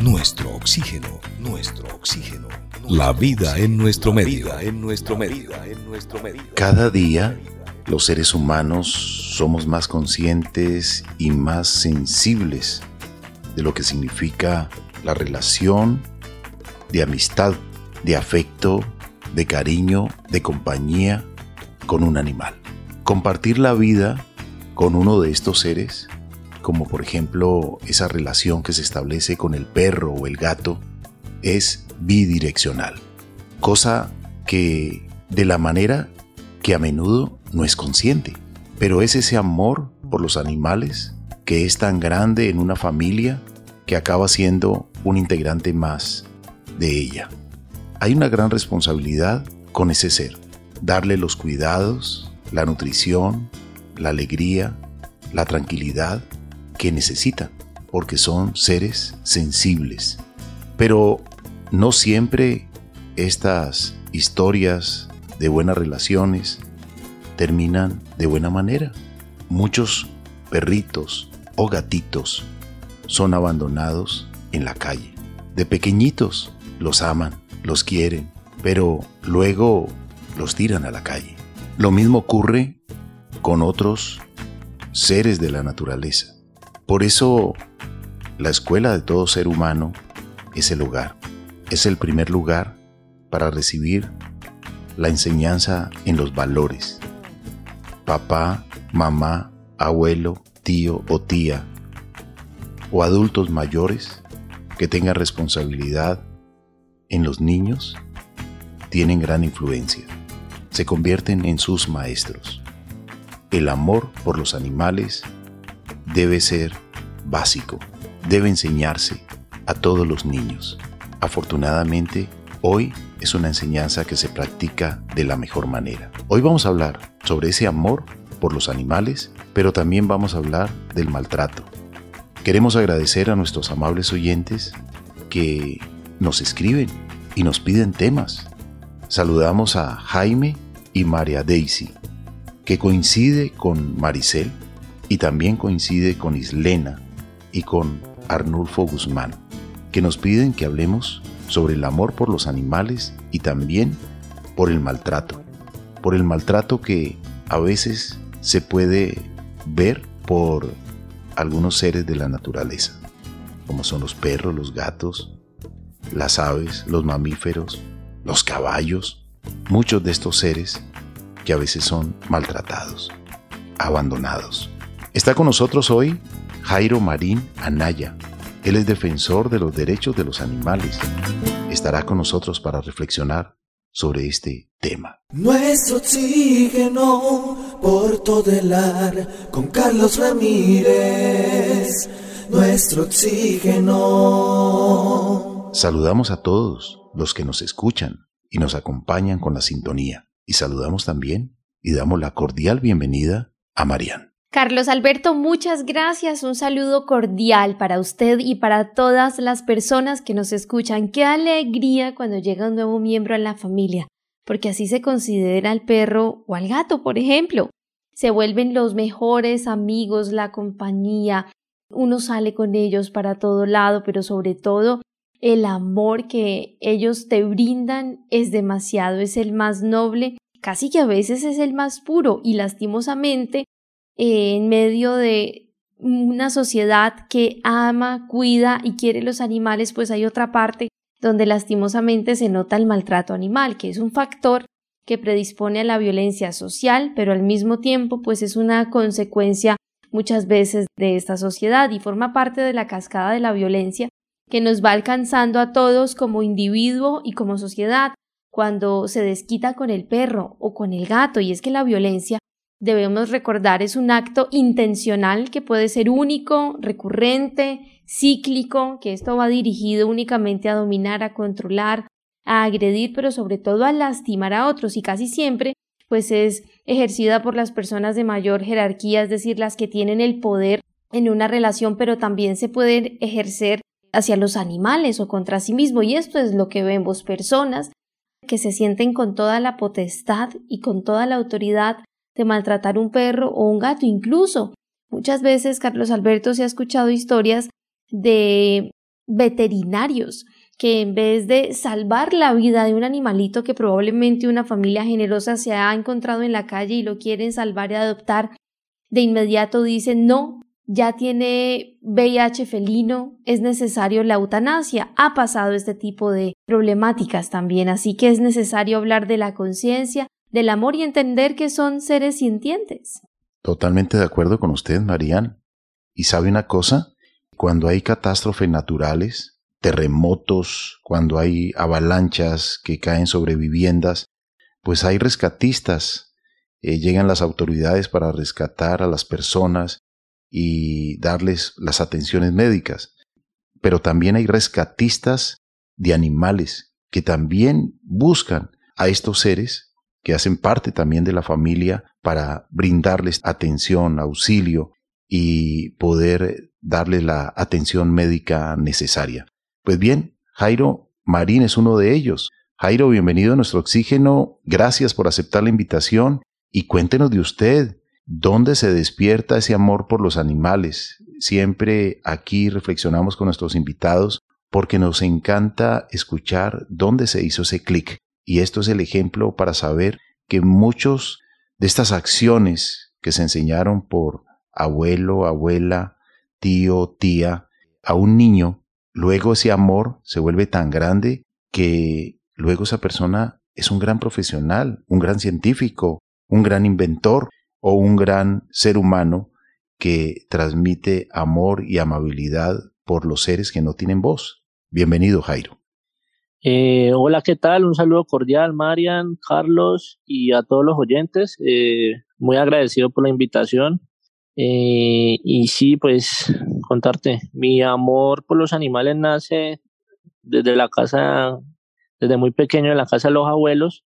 nuestro oxígeno, nuestro oxígeno. La vida en nuestro medio, en nuestro medio, en nuestro medio. Cada día los seres humanos somos más conscientes y más sensibles de lo que significa la relación de amistad, de afecto, de cariño, de compañía con un animal. Compartir la vida con uno de estos seres como por ejemplo esa relación que se establece con el perro o el gato, es bidireccional, cosa que de la manera que a menudo no es consciente, pero es ese amor por los animales que es tan grande en una familia que acaba siendo un integrante más de ella. Hay una gran responsabilidad con ese ser, darle los cuidados, la nutrición, la alegría, la tranquilidad que necesitan, porque son seres sensibles. Pero no siempre estas historias de buenas relaciones terminan de buena manera. Muchos perritos o gatitos son abandonados en la calle. De pequeñitos los aman, los quieren, pero luego los tiran a la calle. Lo mismo ocurre con otros seres de la naturaleza. Por eso, la escuela de todo ser humano es el hogar. Es el primer lugar para recibir la enseñanza en los valores. Papá, mamá, abuelo, tío o tía, o adultos mayores que tengan responsabilidad en los niños, tienen gran influencia. Se convierten en sus maestros. El amor por los animales debe ser básico, debe enseñarse a todos los niños. Afortunadamente, hoy es una enseñanza que se practica de la mejor manera. Hoy vamos a hablar sobre ese amor por los animales, pero también vamos a hablar del maltrato. Queremos agradecer a nuestros amables oyentes que nos escriben y nos piden temas. Saludamos a Jaime y María Daisy, que coincide con Maricel y también coincide con Islena y con Arnulfo Guzmán, que nos piden que hablemos sobre el amor por los animales y también por el maltrato, por el maltrato que a veces se puede ver por algunos seres de la naturaleza, como son los perros, los gatos, las aves, los mamíferos, los caballos, muchos de estos seres que a veces son maltratados, abandonados. Está con nosotros hoy Jairo Marín Anaya. Él es defensor de los derechos de los animales. Estará con nosotros para reflexionar sobre este tema. Nuestro oxígeno por todo el ar con Carlos Ramírez. Nuestro oxígeno. Saludamos a todos los que nos escuchan y nos acompañan con la sintonía. Y saludamos también y damos la cordial bienvenida a Marian. Carlos Alberto, muchas gracias. Un saludo cordial para usted y para todas las personas que nos escuchan. Qué alegría cuando llega un nuevo miembro en la familia, porque así se considera al perro o al gato, por ejemplo. Se vuelven los mejores amigos, la compañía. Uno sale con ellos para todo lado, pero sobre todo el amor que ellos te brindan es demasiado, es el más noble, casi que a veces es el más puro y lastimosamente en medio de una sociedad que ama, cuida y quiere los animales, pues hay otra parte donde lastimosamente se nota el maltrato animal, que es un factor que predispone a la violencia social, pero al mismo tiempo pues es una consecuencia muchas veces de esta sociedad y forma parte de la cascada de la violencia que nos va alcanzando a todos como individuo y como sociedad cuando se desquita con el perro o con el gato. Y es que la violencia debemos recordar es un acto intencional que puede ser único, recurrente, cíclico, que esto va dirigido únicamente a dominar, a controlar, a agredir, pero sobre todo a lastimar a otros. Y casi siempre pues es ejercida por las personas de mayor jerarquía, es decir, las que tienen el poder en una relación, pero también se pueden ejercer hacia los animales o contra sí mismo. Y esto es lo que vemos personas que se sienten con toda la potestad y con toda la autoridad de maltratar un perro o un gato. Incluso muchas veces, Carlos Alberto, se ha escuchado historias de veterinarios que en vez de salvar la vida de un animalito que probablemente una familia generosa se ha encontrado en la calle y lo quieren salvar y adoptar, de inmediato dicen no, ya tiene VIH felino, es necesario la eutanasia. Ha pasado este tipo de problemáticas también, así que es necesario hablar de la conciencia, del amor y entender que son seres sintientes. Totalmente de acuerdo con usted, Marian. ¿Y sabe una cosa? Cuando hay catástrofes naturales, terremotos, cuando hay avalanchas que caen sobre viviendas, pues hay rescatistas. Eh, llegan las autoridades para rescatar a las personas y darles las atenciones médicas. Pero también hay rescatistas de animales que también buscan a estos seres que hacen parte también de la familia para brindarles atención, auxilio y poder darles la atención médica necesaria. Pues bien, Jairo Marín es uno de ellos. Jairo, bienvenido a nuestro oxígeno. Gracias por aceptar la invitación y cuéntenos de usted. ¿Dónde se despierta ese amor por los animales? Siempre aquí reflexionamos con nuestros invitados porque nos encanta escuchar dónde se hizo ese clic. Y esto es el ejemplo para saber que muchos de estas acciones que se enseñaron por abuelo, abuela, tío, tía, a un niño, luego ese amor se vuelve tan grande que luego esa persona es un gran profesional, un gran científico, un gran inventor, o un gran ser humano que transmite amor y amabilidad por los seres que no tienen voz. Bienvenido, Jairo. Eh, hola, ¿qué tal? Un saludo cordial, Marian, Carlos y a todos los oyentes. Eh, muy agradecido por la invitación. Eh, y sí, pues contarte, mi amor por los animales nace desde la casa, desde muy pequeño en la casa de los abuelos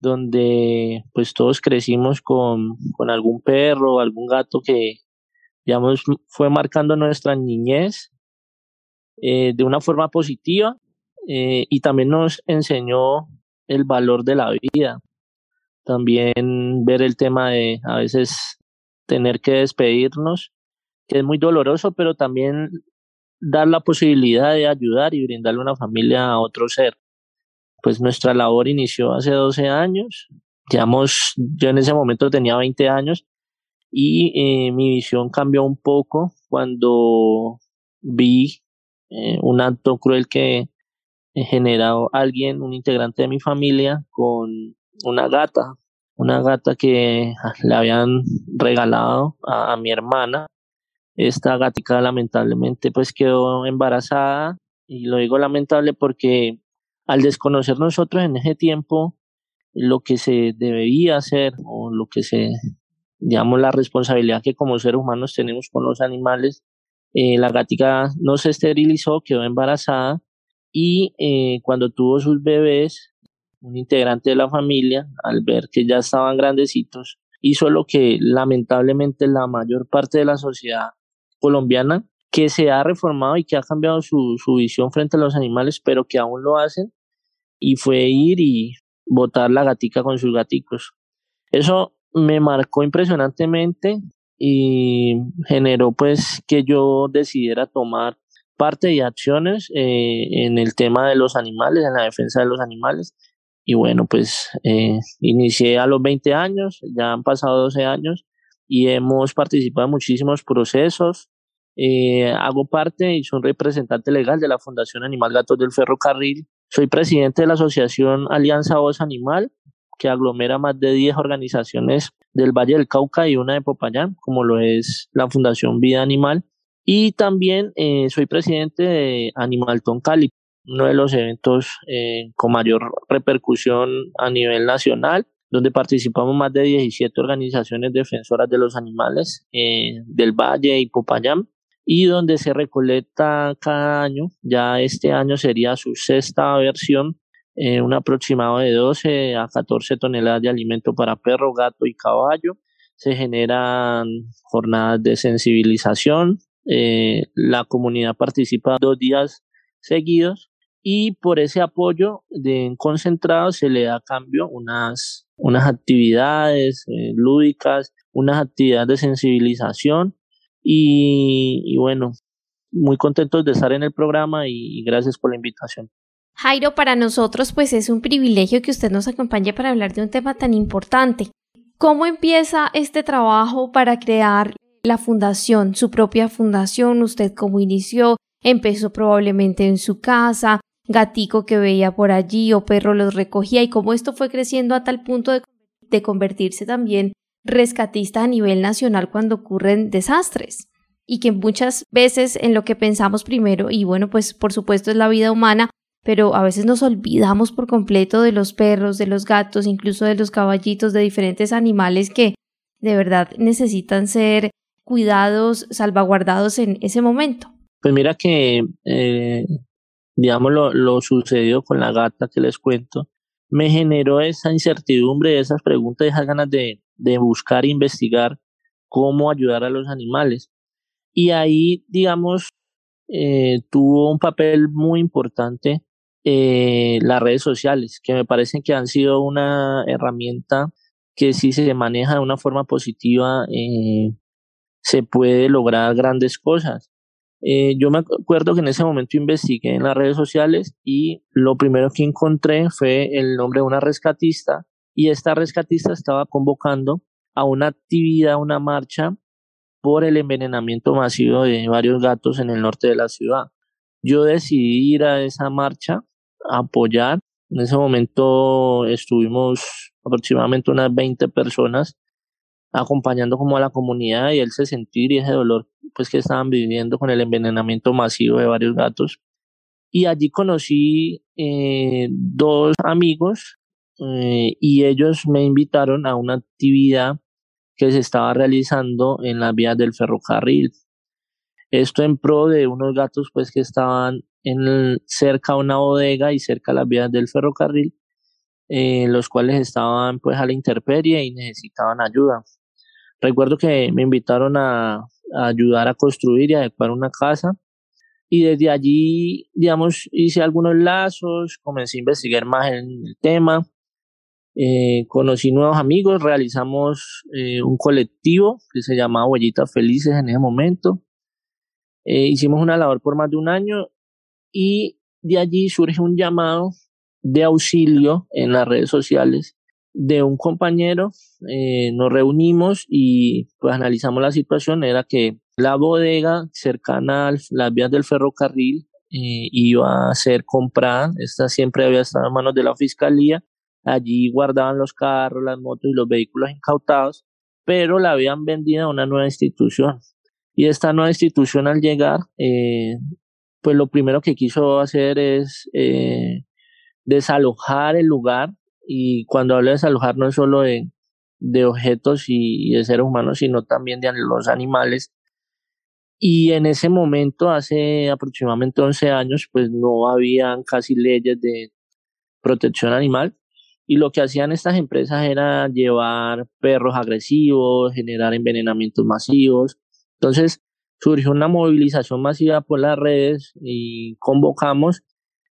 donde pues todos crecimos con, algún perro, algún gato que, digamos, fue marcando nuestra niñez eh, de una forma positiva eh, y también nos enseñó el valor de la vida. También ver el tema de a veces tener que despedirnos, que es muy doloroso, pero también dar la posibilidad de ayudar y brindarle una familia a otro ser pues nuestra labor inició hace 12 años. Digamos, yo en ese momento tenía 20 años y eh, mi visión cambió un poco cuando vi eh, un acto cruel que generado alguien, un integrante de mi familia, con una gata, una gata que le habían regalado a, mi hermana. Esta gatica lamentablemente pues quedó embarazada y lo digo lamentable porque al desconocer nosotros en ese tiempo lo que se debía hacer o lo que se, digamos, la responsabilidad que como seres humanos tenemos con los animales, eh, la gatica no se esterilizó, quedó embarazada y eh, cuando tuvo sus bebés, un integrante de la familia, al ver que ya estaban grandecitos, hizo lo que lamentablemente la mayor parte de la sociedad colombiana que se ha reformado y que ha cambiado su, su visión frente a los animales, pero que aún lo hacen, y fue ir y botar la gatica con sus gaticos. Eso me marcó impresionantemente y generó pues que yo decidiera tomar parte de acciones eh, en el tema de los animales, en la defensa de los animales. Y bueno, pues eh, inicié a los 20 años, ya han pasado 12 años y hemos participado en muchísimos procesos. Eh, hago parte y soy representante legal de la Fundación Animal Gatos del Ferrocarril soy presidente de la asociación Alianza Voz Animal, que aglomera más de 10 organizaciones del Valle del Cauca y una de Popayán, como lo es la Fundación Vida Animal. Y también eh, soy presidente de Animalton Cali, uno de los eventos eh, con mayor repercusión a nivel nacional, donde participamos más de 17 organizaciones defensoras de los animales eh, del Valle y Popayán y donde se recolecta cada año, ya este año sería su sexta versión, eh, un aproximado de 12 a 14 toneladas de alimento para perro, gato y caballo. Se generan jornadas de sensibilización, eh, la comunidad participa dos días seguidos y por ese apoyo de concentrado se le da a cambio unas, unas actividades eh, lúdicas, unas actividades de sensibilización y, bueno, muy contentos de estar en el programa y, y gracias por la invitación. Jairo, para nosotros pues es un privilegio que usted nos acompañe para hablar de un tema tan importante. ¿Cómo empieza este trabajo para crear la fundación, su propia fundación? ¿Usted cómo inició? ¿Empezó probablemente en su casa? ¿Gatico que veía por allí o perro los recogía? ¿Y cómo esto fue creciendo a tal punto de, de convertirse también rescatista a nivel nacional cuando ocurren desastres? Y que muchas veces en lo que pensamos primero, y bueno, pues por supuesto es la vida humana, pero a veces nos olvidamos por completo de los perros, de los gatos, incluso de los caballitos, de diferentes animales que de verdad necesitan ser cuidados, salvaguardados en ese momento. Pues mira que, eh, digamos, lo, lo sucedido con la gata que les cuento, me generó esa incertidumbre, esas preguntas, esas ganas de, buscar e investigar cómo ayudar a los animales. Y ahí, digamos, eh, tuvo un papel muy importante eh, las redes sociales, que me parecen que han sido una herramienta que si se maneja de una forma positiva, eh, se puede lograr grandes cosas. Eh, yo me acuerdo que en ese momento investigué en las redes sociales y lo primero que encontré fue el nombre de una rescatista y esta rescatista estaba convocando a una actividad, una marcha por el envenenamiento masivo de varios gatos en el norte de la ciudad. Yo decidí ir a esa marcha apoyar. En ese momento estuvimos aproximadamente unas 20 personas acompañando como a la comunidad y ese sentir y ese dolor pues que estaban viviendo con el envenenamiento masivo de varios gatos. Y allí conocí eh, dos amigos eh, y ellos me invitaron a una actividad que se estaba realizando en las vías del ferrocarril. Esto en pro de unos gatos pues que estaban en cerca a una bodega y cerca a las vías del ferrocarril, eh, los cuales estaban pues a la intemperie y necesitaban ayuda. Recuerdo que me invitaron a, ayudar a construir y adecuar una casa y desde allí, digamos, hice algunos lazos, comencé a investigar más en el tema, eh, conocí nuevos amigos, realizamos eh, un colectivo que se llamaba Huellitas Felices en ese momento. hicimos una labor por más de un año y de allí surge un llamado de auxilio en las redes sociales de un compañero. Eh, nos reunimos y pues analizamos la situación. Era que la bodega cercana a las vías del ferrocarril eh, iba a ser comprada. Esta siempre había estado en manos de la fiscalía. Allí guardaban los carros, las motos y los vehículos incautados, pero la habían vendido a una nueva institución. Y esta nueva institución al llegar eh, pues lo primero que quiso hacer es desalojar el lugar y cuando hablo de desalojar no es solo de, objetos y, de seres humanos, sino también de los animales. Y en ese momento, hace aproximadamente 11 años, pues no habían casi leyes de protección animal. Y lo que hacían estas empresas era llevar perros agresivos, generar envenenamientos masivos. Entonces, surgió una movilización masiva por las redes y convocamos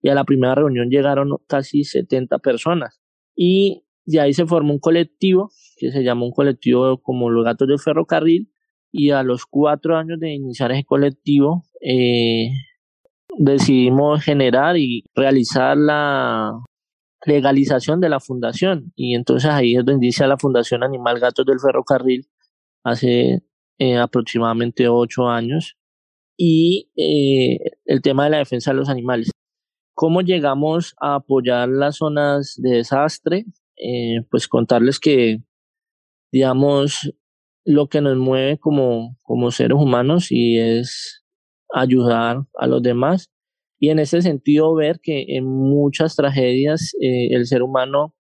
y a la primera reunión llegaron casi 70 personas y de ahí se formó un colectivo que se llamó un colectivo como los gatos del ferrocarril y a los cuatro años de iniciar ese colectivo eh, decidimos generar y realizar la legalización de la fundación y entonces ahí es donde inicia la Fundación Animal Gatos del Ferrocarril hace eh, aproximadamente ocho años, y eh, el tema de la defensa de los animales. ¿Cómo llegamos a apoyar las zonas de desastre? Eh, pues contarles que, digamos, lo que nos mueve como, como seres humanos y es ayudar a los demás. Y en ese sentido ver que en muchas tragedias el ser humano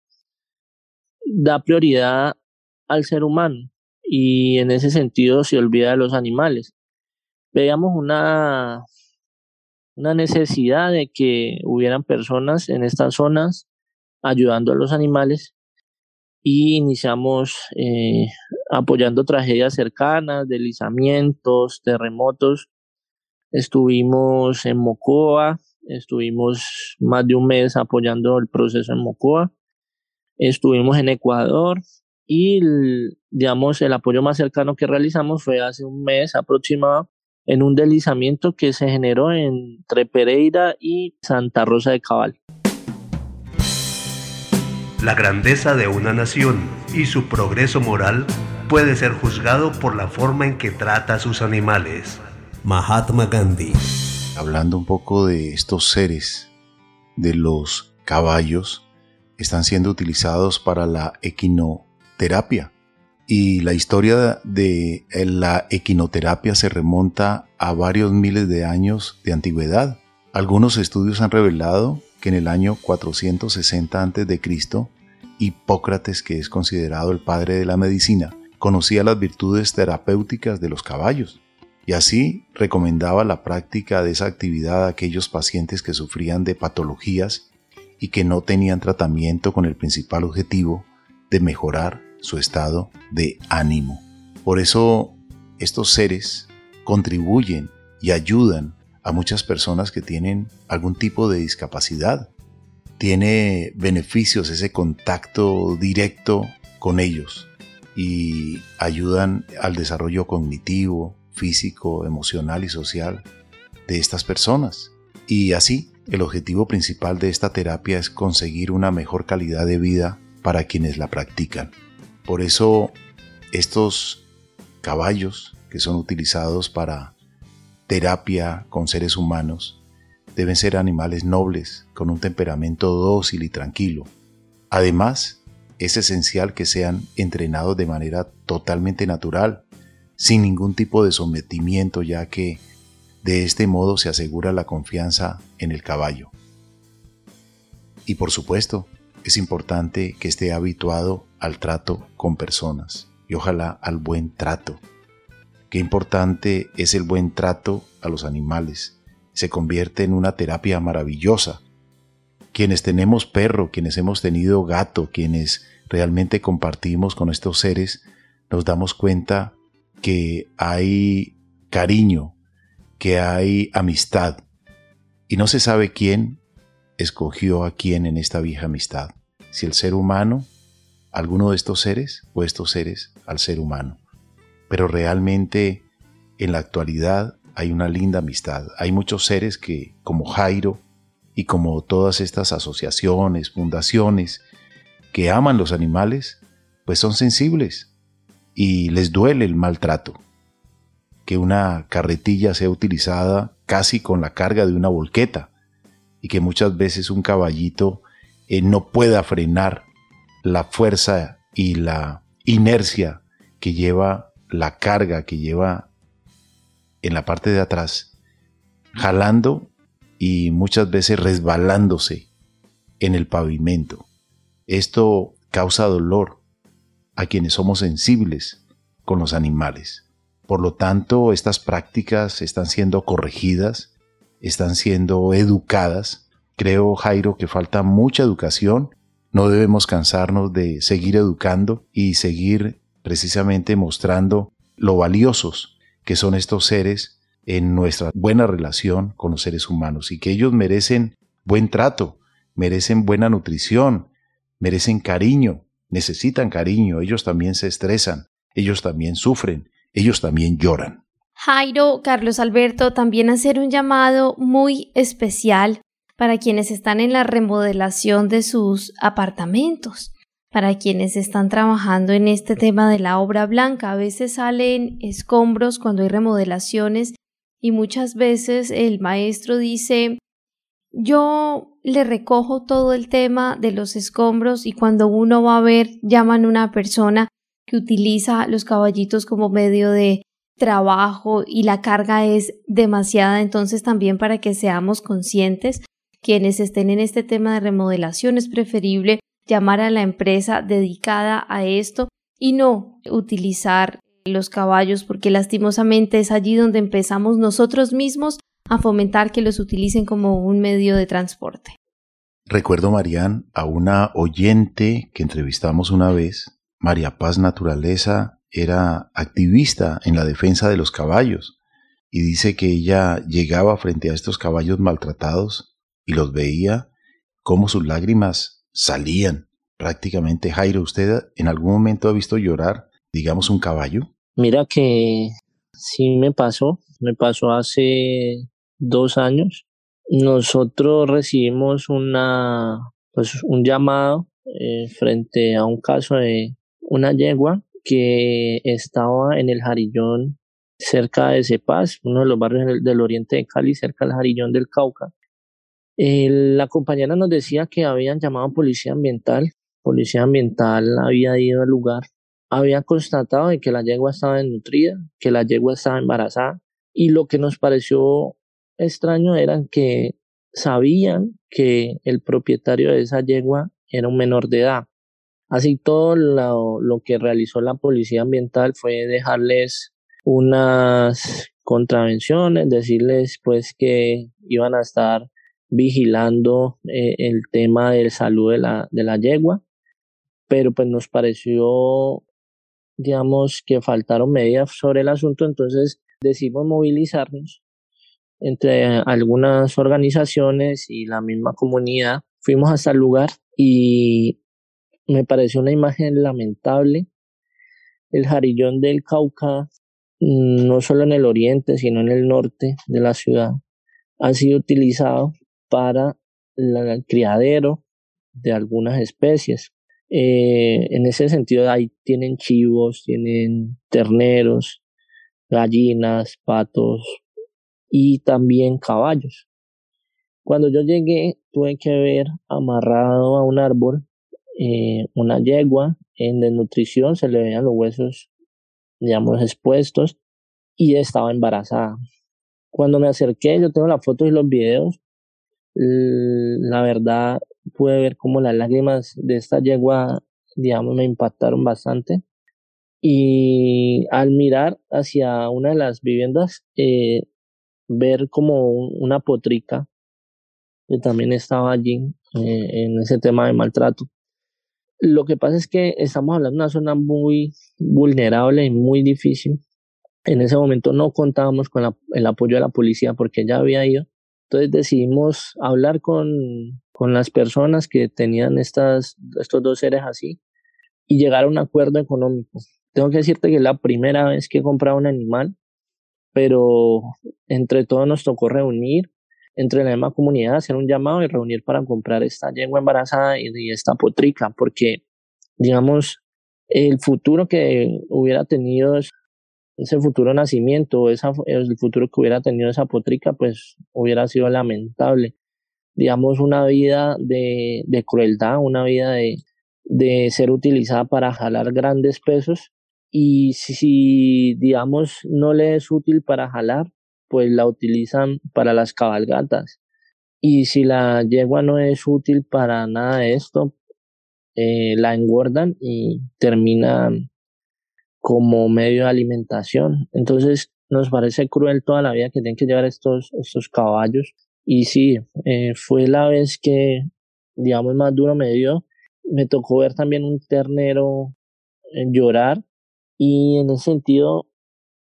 da prioridad al ser humano y en ese sentido se olvida de los animales. Veíamos una, una necesidad de que hubieran personas en estas zonas ayudando a los animales y iniciamos eh, apoyando tragedias cercanas, deslizamientos, terremotos. Estuvimos en Mocoa, estuvimos más de un mes apoyando el proceso en Mocoa. Estuvimos en Ecuador, y, digamos, el apoyo más cercano que realizamos fue hace un mes aproximado en un deslizamiento que se generó entre Pereira y Santa Rosa de Cabal. La grandeza de una nación y su progreso moral puede ser juzgado por la forma en que trata a sus animales. Mahatma Gandhi. Hablando un poco de estos seres, de los caballos, están siendo utilizados para la equinoterapia. Y la historia de la equinoterapia se remonta a varios miles de años de antigüedad. Algunos estudios han revelado que en el año 460 a.C., Hipócrates, que es considerado el padre de la medicina, conocía las virtudes terapéuticas de los caballos y así recomendaba la práctica de esa actividad a aquellos pacientes que sufrían de patologías y que no tenían tratamiento con el principal objetivo de mejorar su estado de ánimo. Por eso estos seres contribuyen y ayudan a muchas personas que tienen algún tipo de discapacidad. Tiene beneficios ese contacto directo con ellos y ayudan al desarrollo cognitivo, físico, emocional y social de estas personas. Y así, el objetivo principal de esta terapia es conseguir una mejor calidad de vida para quienes la practican. Por eso, estos caballos que son utilizados para terapia con seres humanos deben ser animales nobles, con un temperamento dócil y tranquilo. Además, es esencial que sean entrenados de manera totalmente natural, sin ningún tipo de sometimiento, ya que de este modo se asegura la confianza en el caballo. Y por supuesto, es importante que esté habituado al trato con personas y ojalá al buen trato. Qué importante es el buen trato a los animales. Se convierte en una terapia maravillosa. Quienes tenemos perro, quienes hemos tenido gato, quienes realmente compartimos con estos seres, nos damos cuenta que hay cariño, que hay amistad. Y no se sabe quién escogió a quién en esta vieja amistad. Si el ser humano, alguno de estos seres, o estos seres al ser humano. Pero realmente en la actualidad hay una linda amistad. Hay muchos seres que, como Jairo, y como todas estas asociaciones, fundaciones, que aman los animales, pues son sensibles y les duele el maltrato. Que una carretilla sea utilizada casi con la carga de una volqueta y que muchas veces un caballito eh, no pueda frenar la fuerza y la inercia que lleva la carga que lleva en la parte de atrás, jalando y muchas veces resbalándose en el pavimento. Esto causa dolor a quienes somos sensibles con los animales. Por lo tanto, estas prácticas están siendo corregidas, están siendo educadas. Creo, Jairo, que falta mucha educación. No debemos cansarnos de seguir educando y seguir precisamente mostrando lo valiosos que son estos seres en nuestra buena relación con los seres humanos y que ellos merecen buen trato, merecen buena nutrición, merecen cariño, necesitan cariño, ellos también se estresan, ellos también sufren, ellos también lloran. Jairo, Carlos Alberto, también hacer un llamado muy especial para quienes están en la remodelación de sus apartamentos, para quienes están trabajando en este tema de la obra blanca. A veces salen escombros cuando hay remodelaciones y muchas veces el maestro dice yo le recojo todo el tema de los escombros y cuando uno va a ver llaman a una persona que utiliza los caballitos como medio de trabajo y la carga es demasiada, entonces también para que seamos conscientes, quienes estén en este tema de remodelación es preferible llamar a la empresa dedicada a esto y no utilizar los caballos porque lastimosamente es allí donde empezamos nosotros mismos a fomentar que los utilicen como un medio de transporte. Recuerdo, Marían, a una oyente que entrevistamos una vez, María Paz Naturaleza, era activista en la defensa de los caballos y dice que ella llegaba frente a estos caballos maltratados y los veía como sus lágrimas salían. Prácticamente, Jairo, ¿usted en algún momento ha visto llorar, digamos, un caballo? Mira que sí me pasó, me pasó hace dos años. Nosotros recibimos una, pues, un llamado eh, frente a un caso de una yegua que estaba en el Jarillón cerca de Cepaz, uno de los barrios del, oriente de Cali, cerca del Jarillón del Cauca. La compañera nos decía que habían llamado a policía ambiental. Policía ambiental había ido al lugar, había constatado de que la yegua estaba desnutrida, que la yegua estaba embarazada y lo que nos pareció extraño era que sabían que el propietario de esa yegua era un menor de edad. Así todo lo, lo que realizó la policía ambiental fue dejarles unas contravenciones, decirles pues que iban a estar vigilando eh, el tema de salud de la, de la yegua, pero pues nos pareció, digamos, que faltaron medidas sobre el asunto, entonces decidimos movilizarnos entre algunas organizaciones y la misma comunidad. Fuimos hasta el lugar y me pareció una imagen lamentable. El jarillón del Cauca Mm, no solo en el oriente, sino en el norte de la ciudad, ha sido utilizado para el criadero de algunas especies. Eh, en ese sentido, ahí tienen chivos, tienen terneros, gallinas, patos y también caballos. Cuando yo llegué, tuve que ver amarrado a un árbol eh, una yegua en desnutrición, se le veían los huesos digamos, expuestos y estaba embarazada. Cuando me acerqué, yo tengo las fotos y los videos, la verdad pude ver cómo las lágrimas de esta yegua, digamos, me impactaron bastante. Y al mirar hacia una de las viviendas, eh, ver como una potrica que también estaba allí eh, en ese tema de maltrato. Lo que pasa es que estamos hablando de una zona muy vulnerable y muy difícil. En ese momento no contábamos con el apoyo de la policía porque ya había ido. Entonces decidimos hablar con, con las personas que tenían estas, estos dos seres así y llegar a un acuerdo económico. Tengo que decirte que es la primera vez que he comprado un animal, pero entre todos nos tocó reunir entre la misma comunidad, hacer un llamado y reunir para comprar esta yegua embarazada y, esta potrica, porque, digamos, el futuro que hubiera tenido ese futuro nacimiento, esa, el futuro que hubiera tenido esa potrica, pues hubiera sido lamentable. Digamos, una vida de, crueldad, una vida de, de ser utilizada para jalar grandes pesos y si, digamos, no le es útil para jalar, pues la utilizan para las cabalgatas. Y si la yegua no es útil para nada de esto, eh, la engordan y terminan como medio de alimentación. Entonces nos parece cruel toda la vida que tienen que llevar estos, estos caballos. Y sí, eh, fue la vez que, digamos, más duro me dio. Me tocó ver también un ternero eh, llorar y en ese sentido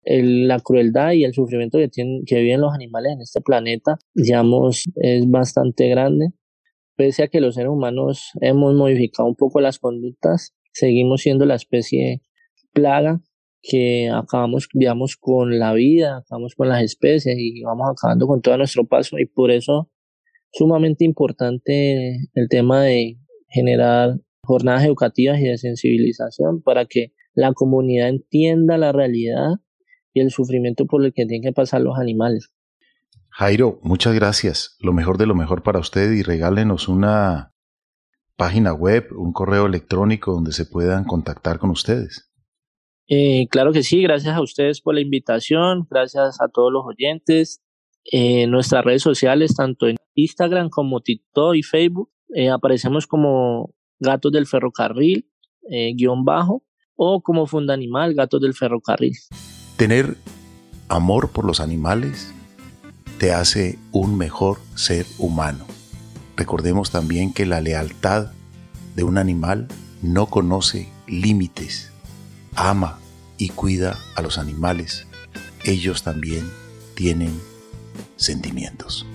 la crueldad y el sufrimiento que, tienen, que viven los animales en este planeta, digamos, es bastante grande. Pese a que los seres humanos hemos modificado un poco las conductas, seguimos siendo la especie plaga que acabamos, digamos, con la vida, acabamos con las especies y vamos acabando con todo nuestro paso y por eso sumamente importante el tema de generar jornadas educativas y de sensibilización para que la comunidad entienda la realidad y el sufrimiento por el que tienen que pasar los animales. Jairo, muchas gracias. Lo mejor de lo mejor para usted y regálenos una página web, un correo electrónico donde se puedan contactar con ustedes. Eh, claro que sí, gracias a ustedes por la invitación, gracias a todos los oyentes. En eh, nuestras redes sociales, tanto en Instagram como TikTok y Facebook, eh, aparecemos como Gatos del Ferrocarril, guion bajo, o como Funda Animal, Gatos del Ferrocarril. Tener amor por los animales te hace un mejor ser humano. Recordemos también que la lealtad de un animal no conoce límites. Ama y cuida a los animales. Ellos también tienen sentimientos.